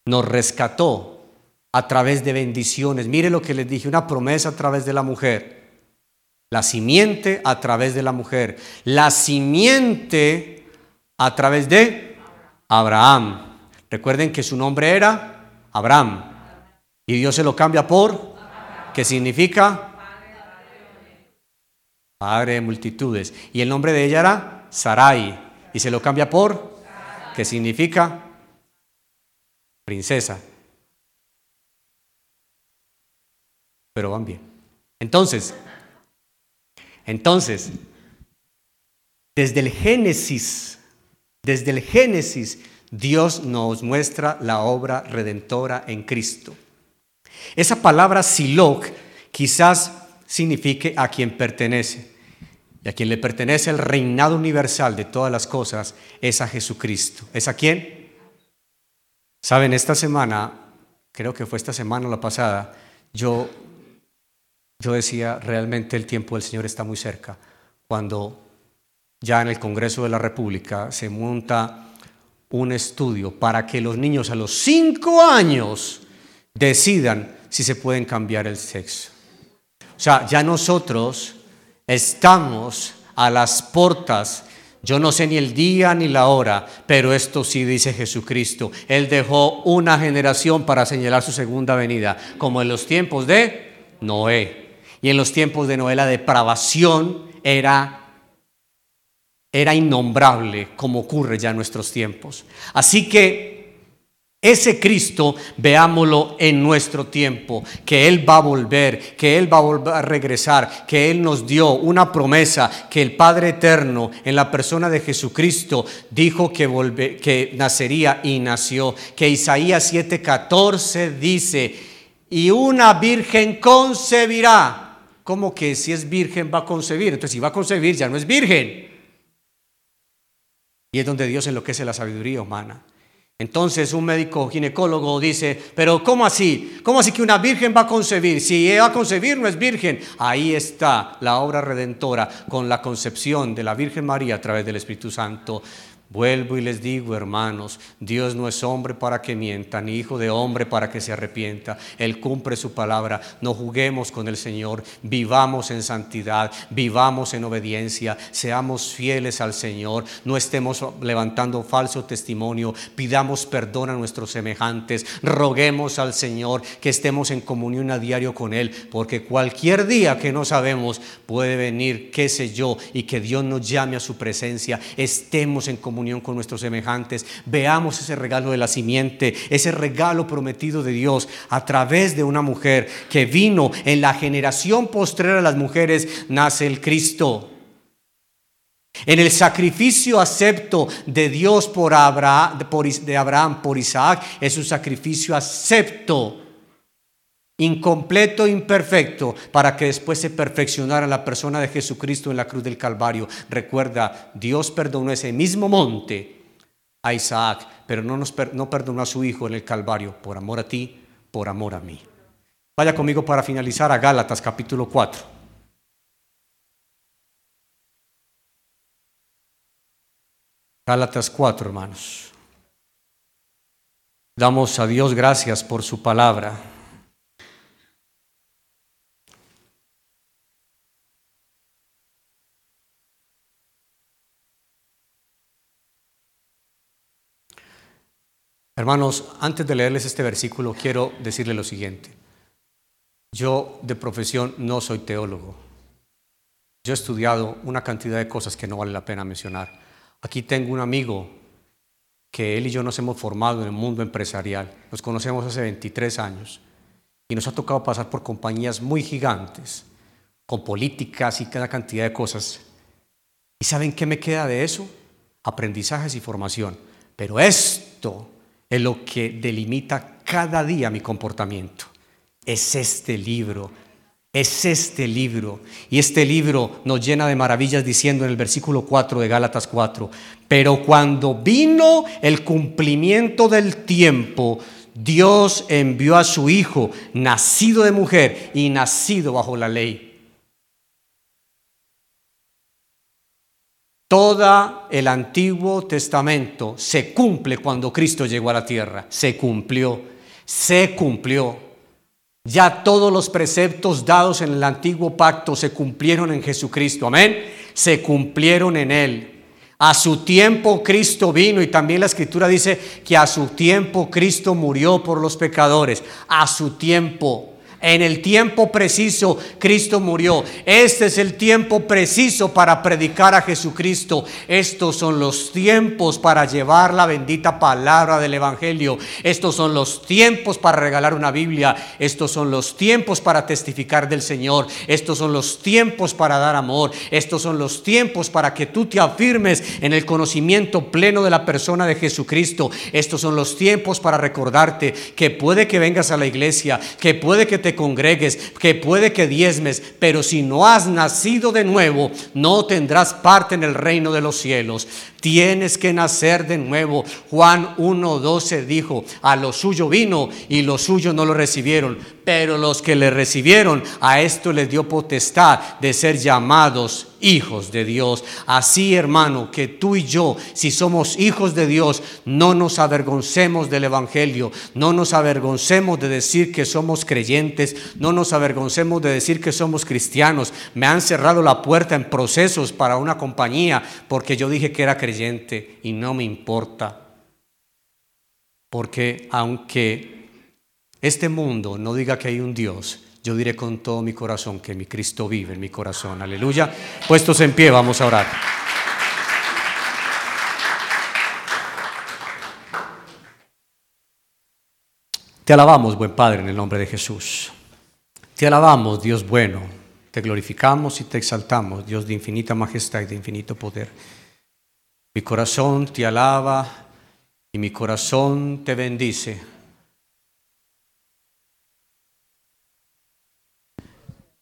nos rescató a través de bendiciones. Mire lo que les dije, una promesa a través de la mujer la simiente a través de la mujer. La simiente a través de Abraham. Recuerden que su nombre era Abraham. Y Dios se lo cambia por, ¿qué significa? Padre de multitudes. Y el nombre de ella era Sarai. Y se lo cambia por, ¿qué significa? Princesa. Pero van bien. Entonces, entonces, desde el Génesis, desde el Génesis, Dios nos muestra la obra redentora en Cristo. Esa palabra Siloc quizás signifique a quien pertenece. Y a quien le pertenece el reinado universal de todas las cosas es a Jesucristo. ¿Es a quién? Saben, esta semana, creo que fue esta semana o la pasada, yo yo decía, realmente el tiempo del Señor está muy cerca, cuando ya en el Congreso de la República se monta un estudio para que los niños a los cinco años decidan si se pueden cambiar el sexo. O sea, ya nosotros estamos a las puertas yo no sé ni el día ni la hora, pero esto sí dice Jesucristo. Él dejó una generación para señalar su segunda venida, como en los tiempos de Noé. Y en los tiempos de Noé la depravación era, era innombrable, como ocurre ya en nuestros tiempos. Así que ese Cristo, veámoslo en nuestro tiempo, que Él va a volver, que Él va a volver a regresar, que Él nos dio una promesa, que el Padre Eterno en la persona de Jesucristo dijo que, que nacería y nació, que Isaías 7:14 dice, y una virgen concebirá como que si es virgen va a concebir. Entonces, si va a concebir, ya no es virgen. Y es donde Dios enloquece la sabiduría humana. Entonces un médico ginecólogo dice, pero ¿cómo así? ¿Cómo así que una virgen va a concebir? Si va a concebir no es virgen. Ahí está la obra redentora con la concepción de la Virgen María a través del Espíritu Santo. Vuelvo y les digo, hermanos, Dios no es hombre para que mienta, ni hijo de hombre para que se arrepienta. Él cumple su palabra. No juguemos con el Señor, vivamos en santidad, vivamos en obediencia, seamos fieles al Señor, no estemos levantando falso testimonio, pidamos perdón a nuestros semejantes, roguemos al Señor que estemos en comunión a diario con Él, porque cualquier día que no sabemos puede venir, qué sé yo, y que Dios nos llame a su presencia, estemos en comunión con nuestros semejantes. Veamos ese regalo de la simiente, ese regalo prometido de Dios a través de una mujer que vino en la generación postrera de las mujeres, nace el Cristo. En el sacrificio acepto de Dios por Abraham, de Abraham por Isaac, es un sacrificio acepto incompleto, imperfecto, para que después se perfeccionara la persona de Jesucristo en la cruz del Calvario. Recuerda, Dios perdonó ese mismo monte a Isaac, pero no, nos, no perdonó a su hijo en el Calvario, por amor a ti, por amor a mí. Vaya conmigo para finalizar a Gálatas capítulo 4. Gálatas 4, hermanos. Damos a Dios gracias por su palabra. Hermanos, antes de leerles este versículo, quiero decirles lo siguiente. Yo de profesión no soy teólogo. Yo he estudiado una cantidad de cosas que no vale la pena mencionar. Aquí tengo un amigo que él y yo nos hemos formado en el mundo empresarial. Nos conocemos hace 23 años y nos ha tocado pasar por compañías muy gigantes, con políticas y cada cantidad de cosas. ¿Y saben qué me queda de eso? Aprendizajes y formación. Pero esto es lo que delimita cada día mi comportamiento. Es este libro, es este libro. Y este libro nos llena de maravillas diciendo en el versículo 4 de Gálatas 4, pero cuando vino el cumplimiento del tiempo, Dios envió a su Hijo, nacido de mujer y nacido bajo la ley Todo el Antiguo Testamento se cumple cuando Cristo llegó a la tierra. Se cumplió, se cumplió. Ya todos los preceptos dados en el antiguo pacto se cumplieron en Jesucristo. Amén. Se cumplieron en Él. A su tiempo Cristo vino y también la escritura dice que a su tiempo Cristo murió por los pecadores. A su tiempo. En el tiempo preciso Cristo murió. Este es el tiempo preciso para predicar a Jesucristo. Estos son los tiempos para llevar la bendita palabra del Evangelio. Estos son los tiempos para regalar una Biblia. Estos son los tiempos para testificar del Señor. Estos son los tiempos para dar amor. Estos son los tiempos para que tú te afirmes en el conocimiento pleno de la persona de Jesucristo. Estos son los tiempos para recordarte que puede que vengas a la iglesia, que puede que te congregues, que puede que diezmes, pero si no has nacido de nuevo, no tendrás parte en el reino de los cielos. Tienes que nacer de nuevo. Juan 1.12 dijo, a lo suyo vino y los suyos no lo recibieron, pero los que le recibieron, a esto les dio potestad de ser llamados hijos de Dios. Así, hermano, que tú y yo, si somos hijos de Dios, no nos avergoncemos del Evangelio, no nos avergoncemos de decir que somos creyentes, no nos avergoncemos de decir que somos cristianos. Me han cerrado la puerta en procesos para una compañía porque yo dije que era y no me importa. Porque aunque este mundo no diga que hay un Dios, yo diré con todo mi corazón que mi Cristo vive en mi corazón. Aleluya. Puestos en pie, vamos a orar. Te alabamos, buen Padre, en el nombre de Jesús. Te alabamos, Dios bueno. Te glorificamos y te exaltamos, Dios de infinita majestad y de infinito poder. Mi corazón te alaba y mi corazón te bendice.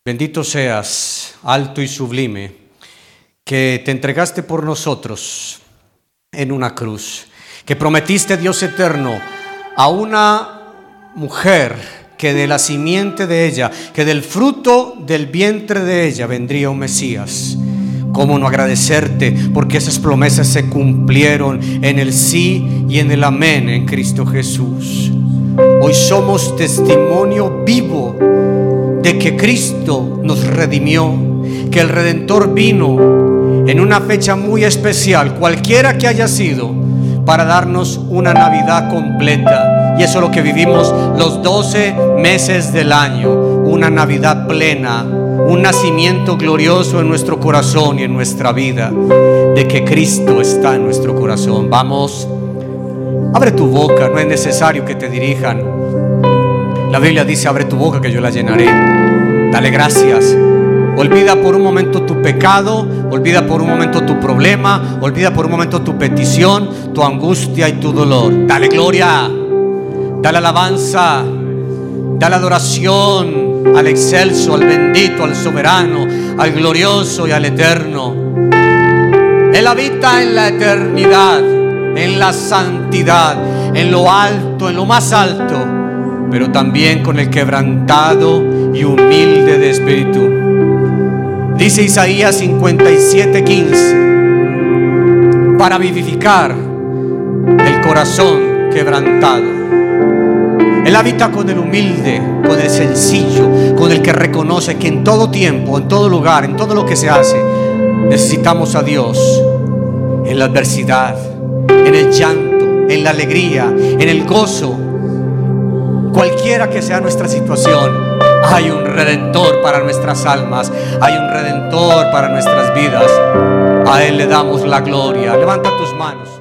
Bendito seas, alto y sublime, que te entregaste por nosotros en una cruz, que prometiste, Dios eterno, a una mujer que de la simiente de ella, que del fruto del vientre de ella vendría un Mesías. ¿Cómo no agradecerte? Porque esas promesas se cumplieron en el sí y en el amén en Cristo Jesús. Hoy somos testimonio vivo de que Cristo nos redimió, que el Redentor vino en una fecha muy especial, cualquiera que haya sido, para darnos una Navidad completa. Y eso es lo que vivimos los 12 meses del año, una Navidad plena un nacimiento glorioso en nuestro corazón y en nuestra vida, de que Cristo está en nuestro corazón. Vamos, abre tu boca, no es necesario que te dirijan. La Biblia dice, abre tu boca que yo la llenaré. Dale gracias. Olvida por un momento tu pecado, olvida por un momento tu problema, olvida por un momento tu petición, tu angustia y tu dolor. Dale gloria, dale alabanza, dale adoración al excelso, al bendito, al soberano, al glorioso y al eterno. Él habita en la eternidad, en la santidad, en lo alto, en lo más alto, pero también con el quebrantado y humilde de espíritu. Dice Isaías 57:15, para vivificar el corazón quebrantado Él habita con el humilde, con el sencillo, con el que reconoce que en todo tiempo, en todo lugar, en todo lo que se hace, necesitamos a Dios en la adversidad, en el llanto, en la alegría, en el gozo. Cualquiera que sea nuestra situación, hay un redentor para nuestras almas, hay un redentor para nuestras vidas. A Él le damos la gloria. Levanta tus manos.